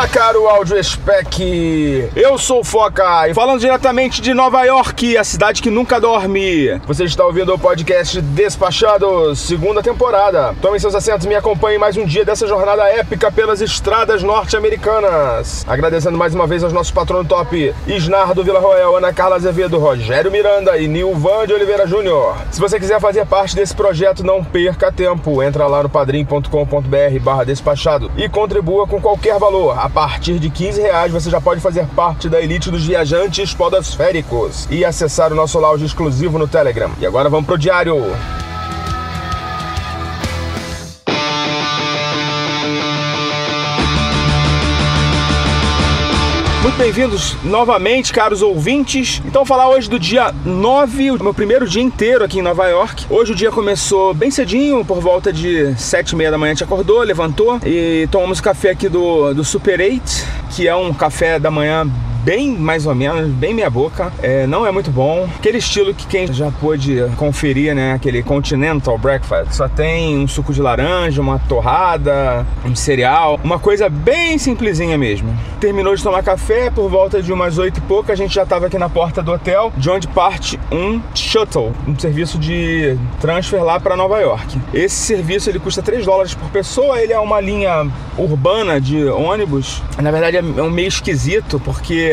Olá, caro áudio spec. Eu sou o Foca e falando diretamente de Nova York, a cidade que nunca dorme. Você está ouvindo o podcast Despachados, segunda temporada. Tomem seus assentos e me acompanhem mais um dia dessa jornada épica pelas estradas norte-americanas. Agradecendo mais uma vez aos nossos patronos top, Isnardo Vila Roel, Ana Carla Azevedo, Rogério Miranda e Nilvan de Oliveira Júnior. Se você quiser fazer parte desse projeto, não perca tempo. Entra lá no padrim.com.br barra despachado e contribua com qualquer valor. A partir de 15 reais você já pode fazer parte da elite dos viajantes podosféricos e acessar o nosso lounge exclusivo no Telegram. E agora vamos pro diário. Bem-vindos novamente, caros ouvintes. Então, falar hoje do dia 9, o meu primeiro dia inteiro aqui em Nova York. Hoje o dia começou bem cedinho, por volta de 7 e meia da manhã a gente acordou, levantou e tomamos café aqui do, do Super 8, que é um café da manhã bem mais ou menos, bem meia boca. É, não é muito bom. Aquele estilo que quem já pôde conferir, né? Aquele Continental Breakfast. Só tem um suco de laranja, uma torrada, um cereal. Uma coisa bem simplesinha mesmo. Terminou de tomar café, por volta de umas oito e pouca, a gente já estava aqui na porta do hotel, de onde parte um shuttle, um serviço de transfer lá para Nova York. Esse serviço ele custa 3 dólares por pessoa, ele é uma linha urbana de ônibus. Na verdade é um meio esquisito, porque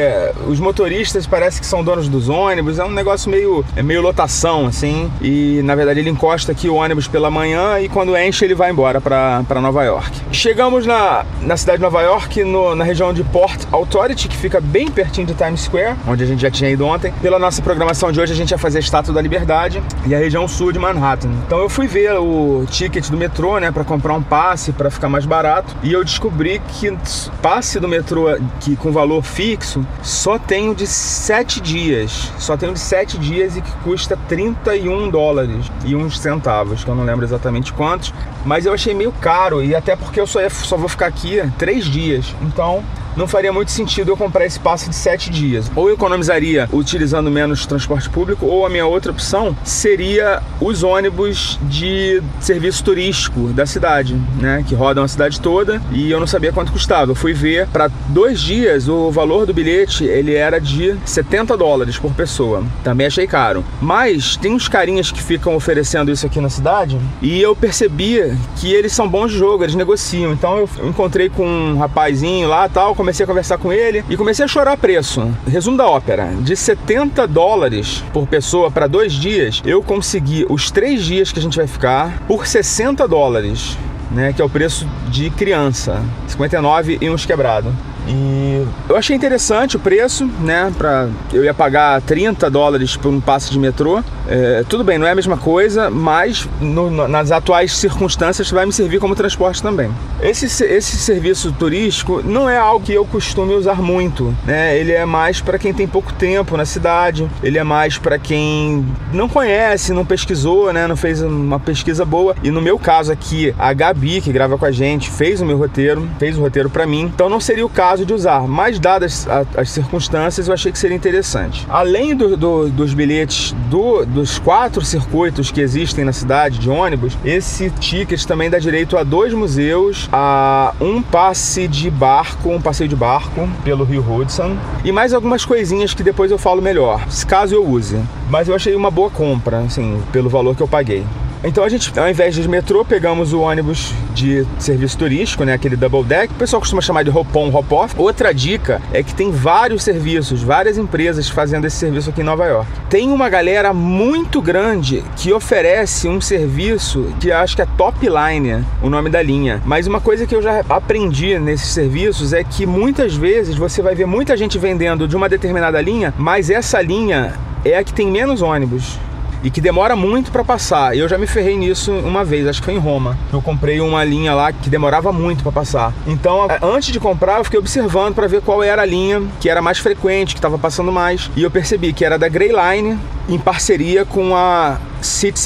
os motoristas parece que são donos dos ônibus, é um negócio meio, é meio lotação, assim. E na verdade ele encosta aqui o ônibus pela manhã e quando enche ele vai embora para Nova York. Chegamos na, na cidade de Nova York, no, na região de Port Authority, que fica bem pertinho de Times Square, onde a gente já tinha ido ontem. Pela nossa programação de hoje, a gente ia fazer a Estátua da Liberdade e a região sul de Manhattan. Então eu fui ver o ticket do metrô, né, para comprar um passe para ficar mais barato. E eu descobri que passe do metrô que com valor fixo só tem o de 7 dias. Só tem o de 7 dias e que custa 31 dólares e uns centavos, que eu não lembro exatamente quantos. Mas eu achei meio caro e até porque eu só, só vou ficar aqui 3 dias. Então não faria muito sentido eu comprar esse passe de 7 dias. Ou eu economizaria utilizando menos transporte público, ou a minha outra opção seria os ônibus de serviço turístico da cidade, né? Que rodam a cidade toda e eu não sabia quanto custava. Eu fui ver para dois dias o valor do bilhete ele era de 70 dólares por pessoa. Também achei caro. Mas tem uns carinhas que ficam oferecendo isso aqui na cidade e eu percebia que eles são bons de jogo, eles negociam. Então eu encontrei com um rapazinho lá tal, comecei a conversar com ele e comecei a chorar preço. Resumo da ópera: de 70 dólares por pessoa para dois dias, eu consegui os três dias que a gente vai ficar por 60 dólares. Né, que é o preço de criança, 59 e uns quebrado. E eu achei interessante o preço, né? Pra, eu ia pagar 30 dólares por um passe de metrô. É, tudo bem, não é a mesma coisa, mas no, nas atuais circunstâncias vai me servir como transporte também. Esse, esse serviço turístico não é algo que eu costume usar muito, né? Ele é mais para quem tem pouco tempo na cidade, ele é mais para quem não conhece, não pesquisou, né? Não fez uma pesquisa boa. E no meu caso aqui, a Gabi, que grava com a gente, fez o meu roteiro, fez o roteiro para mim. Então não seria o caso de usar, mas dadas as circunstâncias, eu achei que seria interessante. Além do, do, dos bilhetes do, dos quatro circuitos que existem na cidade de ônibus, esse ticket também dá direito a dois museus, a um passe de barco, um passeio de barco pelo Rio Hudson e mais algumas coisinhas que depois eu falo melhor, caso eu use. Mas eu achei uma boa compra, assim, pelo valor que eu paguei. Então a gente, ao invés de metrô, pegamos o ônibus de serviço turístico, né, aquele double deck. O pessoal costuma chamar de hop-on, hop-off. Outra dica é que tem vários serviços, várias empresas fazendo esse serviço aqui em Nova York. Tem uma galera muito grande que oferece um serviço que acho que é top line, o nome da linha. Mas uma coisa que eu já aprendi nesses serviços é que muitas vezes você vai ver muita gente vendendo de uma determinada linha, mas essa linha é a que tem menos ônibus. E que demora muito para passar. Eu já me ferrei nisso uma vez, acho que foi em Roma. Eu comprei uma linha lá que demorava muito para passar. Então, antes de comprar, eu fiquei observando para ver qual era a linha que era mais frequente, que estava passando mais. E eu percebi que era da Grey Line em parceria com a City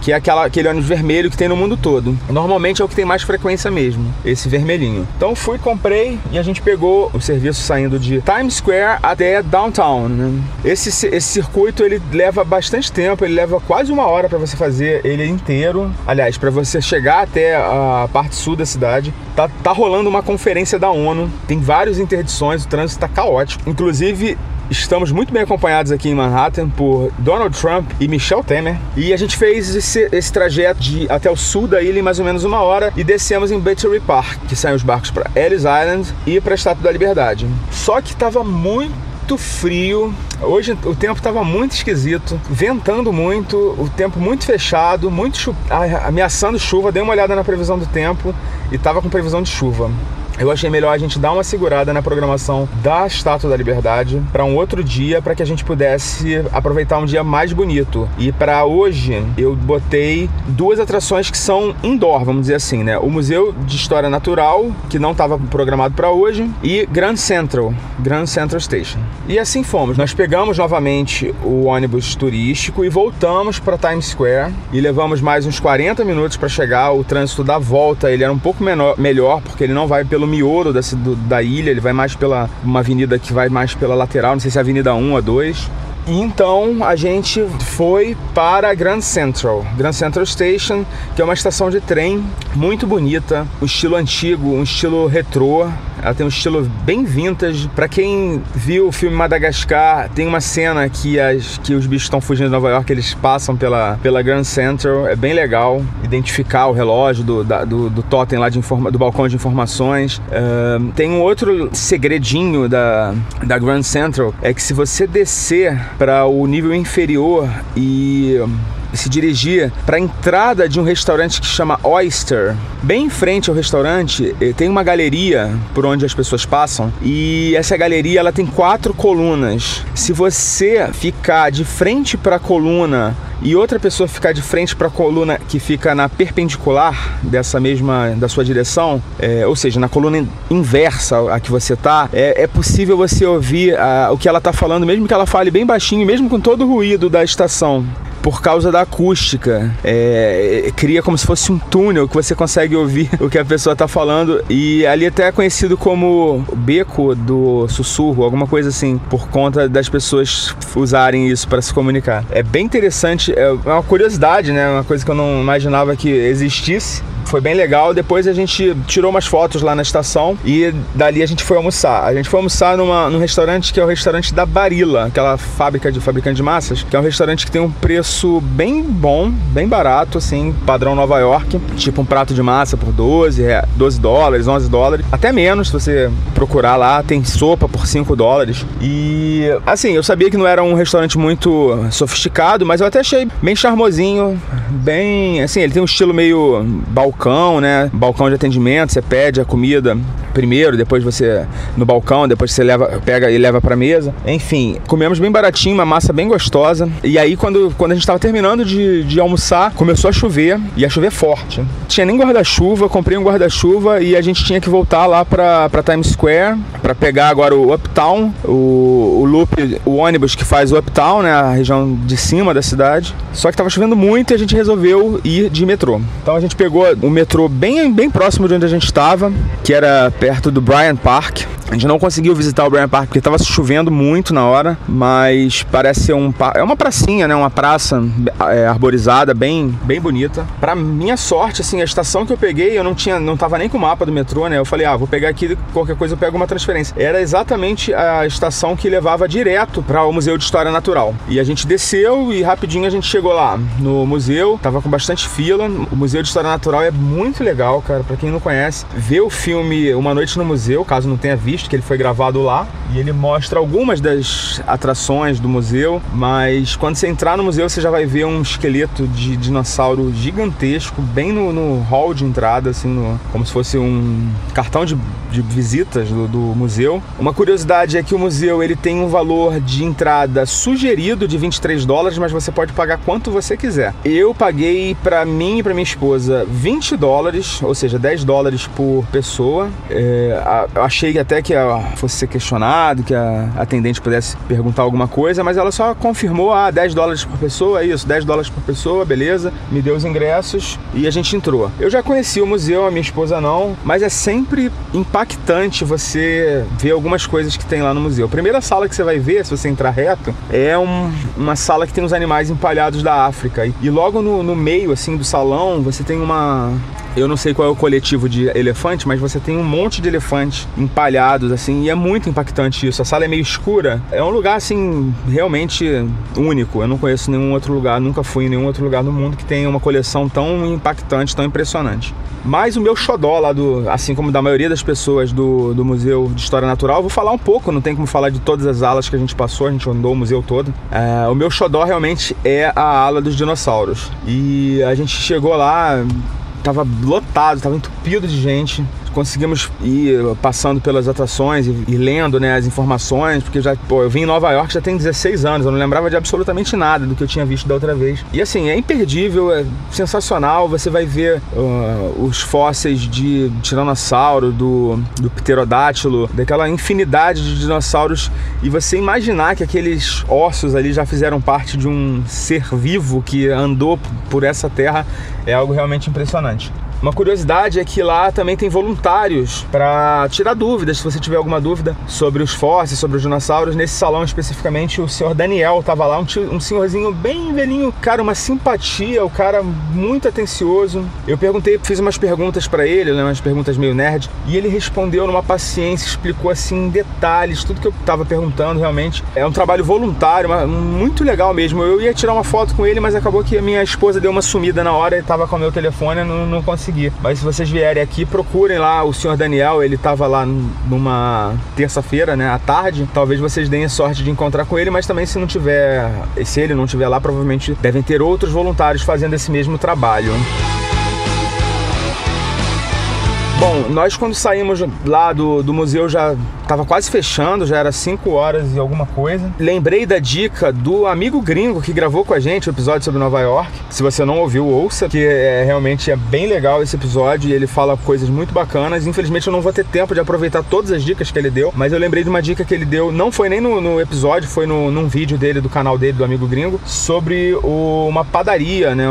que é aquela, aquele ônibus vermelho que tem no mundo todo. Normalmente é o que tem mais frequência mesmo, esse vermelhinho. Então fui, comprei e a gente pegou o serviço saindo de Times Square até Downtown. Né? Esse, esse circuito ele leva bastante tempo, ele leva quase uma hora para você fazer ele inteiro. Aliás, para você chegar até a parte sul da cidade, tá, tá rolando uma conferência da ONU, tem várias interdições, o trânsito está caótico. Inclusive, Estamos muito bem acompanhados aqui em Manhattan por Donald Trump e Michelle Temer. E a gente fez esse, esse trajeto de, até o sul da ilha em mais ou menos uma hora e descemos em Battery Park, que saem os barcos para Ellis Island e para a Estátua da Liberdade. Só que estava muito frio. Hoje o tempo estava muito esquisito, ventando muito, o tempo muito fechado, muito chu ameaçando chuva. Dei uma olhada na previsão do tempo e estava com previsão de chuva eu achei melhor a gente dar uma segurada na programação da Estátua da Liberdade para um outro dia, para que a gente pudesse aproveitar um dia mais bonito. E para hoje eu botei duas atrações que são indoor, vamos dizer assim, né? O Museu de História Natural, que não estava programado para hoje, e Grand Central, Grand Central Station. E assim fomos. Nós pegamos novamente o ônibus turístico e voltamos para Times Square e levamos mais uns 40 minutos para chegar. O trânsito da volta ele era um pouco menor, melhor porque ele não vai pelo miolo da, da ilha, ele vai mais pela uma avenida que vai mais pela lateral, não sei se é a Avenida 1 ou 2. Então a gente foi para Grand Central, Grand Central Station, que é uma estação de trem muito bonita, um estilo antigo, um estilo retrô. Ela tem um estilo bem vintage. Para quem viu o filme Madagascar, tem uma cena que, as, que os bichos estão fugindo de Nova York, eles passam pela, pela Grand Central. É bem legal identificar o relógio do, da, do, do totem lá de informa, do balcão de informações. Uh, tem um outro segredinho da, da Grand Central, é que se você descer para o nível inferior e se dirigir para a entrada de um restaurante que chama Oyster. Bem em frente ao restaurante eh, tem uma galeria por onde as pessoas passam e essa galeria ela tem quatro colunas. Se você ficar de frente para a coluna e outra pessoa ficar de frente para a coluna que fica na perpendicular dessa mesma da sua direção, é, ou seja, na coluna inversa a que você tá, é, é possível você ouvir a, o que ela está falando, mesmo que ela fale bem baixinho, mesmo com todo o ruído da estação por causa da acústica. É, cria como se fosse um túnel que você consegue ouvir o que a pessoa está falando. E ali até é conhecido como beco do sussurro, alguma coisa assim, por conta das pessoas usarem isso para se comunicar. É bem interessante, é uma curiosidade, né? Uma coisa que eu não imaginava que existisse foi bem legal. Depois a gente tirou umas fotos lá na estação e dali a gente foi almoçar. A gente foi almoçar numa, num restaurante que é o restaurante da Barilla, aquela fábrica de fabricante de massas, que é um restaurante que tem um preço bem bom, bem barato, assim, padrão Nova York. Tipo um prato de massa por 12, 12 dólares, 11 dólares, até menos se você procurar lá. Tem sopa por 5 dólares. E assim, eu sabia que não era um restaurante muito sofisticado, mas eu até achei bem charmosinho, bem. Assim, ele tem um estilo meio balcão balcão, né? Balcão de atendimento, você pede a comida primeiro, depois você no balcão, depois você leva, pega e leva para mesa. Enfim, comemos bem baratinho, uma massa bem gostosa. E aí quando, quando a gente estava terminando de, de almoçar, começou a chover e a chover forte. Tinha nem guarda-chuva, comprei um guarda-chuva e a gente tinha que voltar lá para Times Square para pegar agora o Uptown, o, o loop, o ônibus que faz o Uptown, né, a região de cima da cidade. Só que estava chovendo muito e a gente resolveu ir de metrô. Então a gente pegou o metrô bem, bem próximo de onde a gente estava, que era perto do Bryant Park. A gente não conseguiu visitar o Bryant Park porque estava chovendo muito na hora, mas parece ser um é uma pracinha, né? Uma praça é, arborizada, bem, bem bonita. Para minha sorte, assim, a estação que eu peguei, eu não tinha, não tava nem com o mapa do metrô, né? Eu falei, ah, vou pegar aqui, qualquer coisa eu pego uma transferência. Era exatamente a estação que levava direto para o Museu de História Natural. E a gente desceu e rapidinho a gente chegou lá no museu, tava com bastante fila. O Museu de História Natural é muito legal, cara, para quem não conhece. Ver o filme Uma Noite no Museu, caso não tenha visto visto que ele foi gravado lá e ele mostra algumas das atrações do museu, mas quando você entrar no museu você já vai ver um esqueleto de dinossauro gigantesco bem no, no hall de entrada, assim, no, como se fosse um cartão de, de visitas do, do, museu. Uma curiosidade é que o museu ele tem um valor de entrada sugerido de 23 dólares, mas você pode pagar quanto você quiser. Eu paguei para mim e para minha esposa 20 dólares, ou seja, 10 dólares por pessoa. É, achei até que fosse ser questionado, que a atendente pudesse perguntar alguma coisa, mas ela só confirmou: ah, 10 dólares por pessoa, é isso, 10 dólares por pessoa, beleza. Me deu os ingressos e a gente entrou. Eu já conheci o museu, a minha esposa não, mas é sempre impactante você ver algumas coisas que tem lá no museu. A primeira sala que você vai ver, se você entrar reto, é um, uma sala que tem os animais empalhados da África. E, e logo no, no meio, assim, do salão, você tem uma, eu não sei qual é o coletivo de elefante, mas você tem um monte de elefantes empalhados, assim, e é muito impactante isso. A sala é meio escura. É um lugar, assim, realmente único. Eu não conheço nenhum outro lugar, nunca fui em nenhum outro lugar no mundo que tenha uma coleção tão impactante, tão impressionante. Mas o meu xodó lá do, assim como da maioria das pessoas do, do Museu de História Natural, vou falar um pouco, não tem como falar de todas as alas que a gente passou, a gente andou o museu todo. É, o meu xodó realmente é a ala dos dinossauros. E a gente chegou lá, tava lotado, tava entupido de gente conseguimos ir passando pelas atrações e, e, lendo né, as informações, porque já, pô, eu vim em Nova York já tem 16 anos, eu não lembrava de absolutamente nada do que eu tinha visto da outra vez. E assim, é imperdível, é sensacional, você vai ver uh, os fósseis de tiranossauro, do, do pterodátilo, daquela infinidade de dinossauros, e você imaginar que aqueles ossos ali já fizeram parte de um ser vivo que andou por essa terra é algo realmente impressionante. Uma curiosidade é que lá também tem voluntários para tirar dúvidas, se você tiver alguma dúvida sobre os fósseis, sobre os dinossauros. Nesse salão especificamente, o senhor Daniel estava lá, um, tio, um senhorzinho bem velhinho, cara, uma simpatia, o cara muito atencioso. Eu perguntei, fiz umas perguntas para ele, né, umas perguntas meio nerd, e ele respondeu numa paciência, explicou assim em detalhes tudo que eu estava perguntando realmente. É um trabalho voluntário, muito legal mesmo. Eu ia tirar uma foto com ele, mas acabou que a minha esposa deu uma sumida na hora e estava com o meu telefone, não, não consegui conseguir. Mas se vocês vierem aqui, procurem lá o senhor Daniel, ele estava lá numa terça-feira, né, à tarde. Talvez vocês deem a sorte de encontrar com ele, mas também se não tiver, se ele não tiver lá, provavelmente devem ter outros voluntários fazendo esse mesmo trabalho. Bom, nós quando saímos lá do, do museu já Tava quase fechando, já era 5 horas e alguma coisa. Lembrei da dica do amigo gringo que gravou com a gente o episódio sobre Nova York. Se você não ouviu, ouça, que é realmente é bem legal esse episódio e ele fala coisas muito bacanas. Infelizmente eu não vou ter tempo de aproveitar todas as dicas que ele deu, mas eu lembrei de uma dica que ele deu, não foi nem no, no episódio, foi no, num vídeo dele, do canal dele, do amigo gringo, sobre o, uma padaria, né?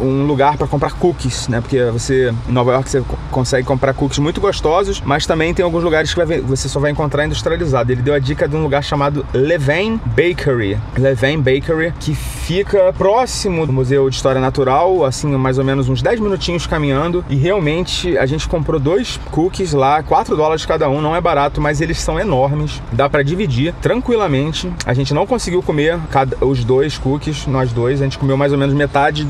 Um lugar para comprar cookies, né? Porque você, em Nova York, você consegue comprar cookies muito gostosos, mas também tem alguns lugares que você só vai vai encontrar industrializado. Ele deu a dica de um lugar chamado Levain Bakery. Levain Bakery, que fica próximo do Museu de História Natural, assim, mais ou menos uns 10 minutinhos caminhando. E realmente a gente comprou dois cookies lá, 4 dólares cada um, não é barato, mas eles são enormes. Dá para dividir tranquilamente. A gente não conseguiu comer cada, os dois cookies, nós dois. A gente comeu mais ou menos metade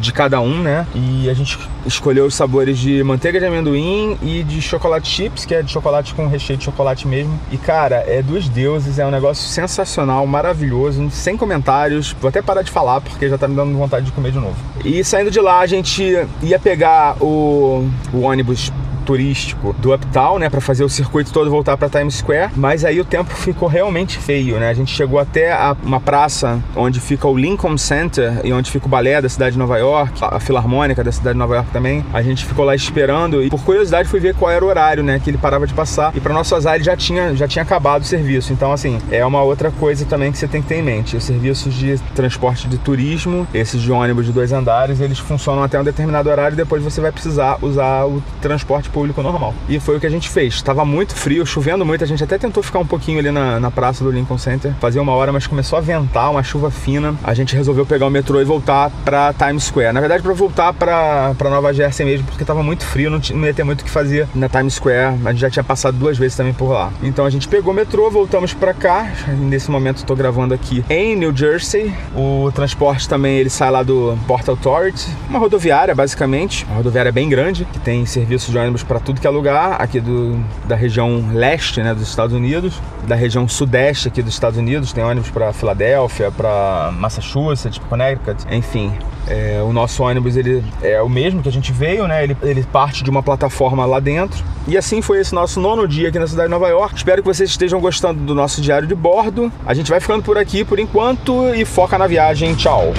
de cada um, né? E a gente escolheu os sabores de manteiga de amendoim e de chocolate chips, que é de chocolate com recheio de chocolate mesmo. E cara, é dos deuses, é um negócio sensacional, maravilhoso, sem comentários. Vou até parar de falar porque já tá me dando vontade de comer de novo. E saindo de lá, a gente ia pegar o, o ônibus turístico do Uptown, né, para fazer o circuito todo voltar para Times Square, mas aí o tempo ficou realmente feio, né? A gente chegou até a, uma praça onde fica o Lincoln Center e onde fica o balé da cidade de Nova York, a Filarmônica da cidade de Nova York também. A gente ficou lá esperando e por curiosidade fui ver qual era o horário, né, que ele parava de passar. E para nosso azar ele já tinha já tinha acabado o serviço. Então assim, é uma outra coisa também que você tem que ter em mente. Os serviços de transporte de turismo, esses de ônibus de dois andares, eles funcionam até um determinado horário e depois você vai precisar usar o transporte normal. E foi o que a gente fez. Tava muito frio, chovendo muito. A gente até tentou ficar um pouquinho ali na, na praça do Lincoln Center, fazia uma hora, mas começou a ventar, uma chuva fina. A gente resolveu pegar o metrô e voltar para Times Square. Na verdade, para voltar para Nova Jersey mesmo, porque tava muito frio, não, não ia ter muito o que fazer na Times Square. A gente já tinha passado duas vezes também por lá. Então a gente pegou o metrô, voltamos para cá. Nesse momento estou gravando aqui em New Jersey. O transporte também ele sai lá do Port Authority, uma rodoviária basicamente, uma rodoviária bem grande que tem serviço de ônibus para tudo que é lugar aqui do, da região leste né, dos Estados Unidos, da região sudeste aqui dos Estados Unidos. Tem ônibus para Filadélfia, para Massachusetts, Connecticut, enfim. É, o nosso ônibus ele é o mesmo que a gente veio, né? Ele, ele parte de uma plataforma lá dentro. E assim foi esse nosso nono dia aqui na cidade de Nova York. Espero que vocês estejam gostando do nosso diário de bordo. A gente vai ficando por aqui por enquanto e foca na viagem. Tchau!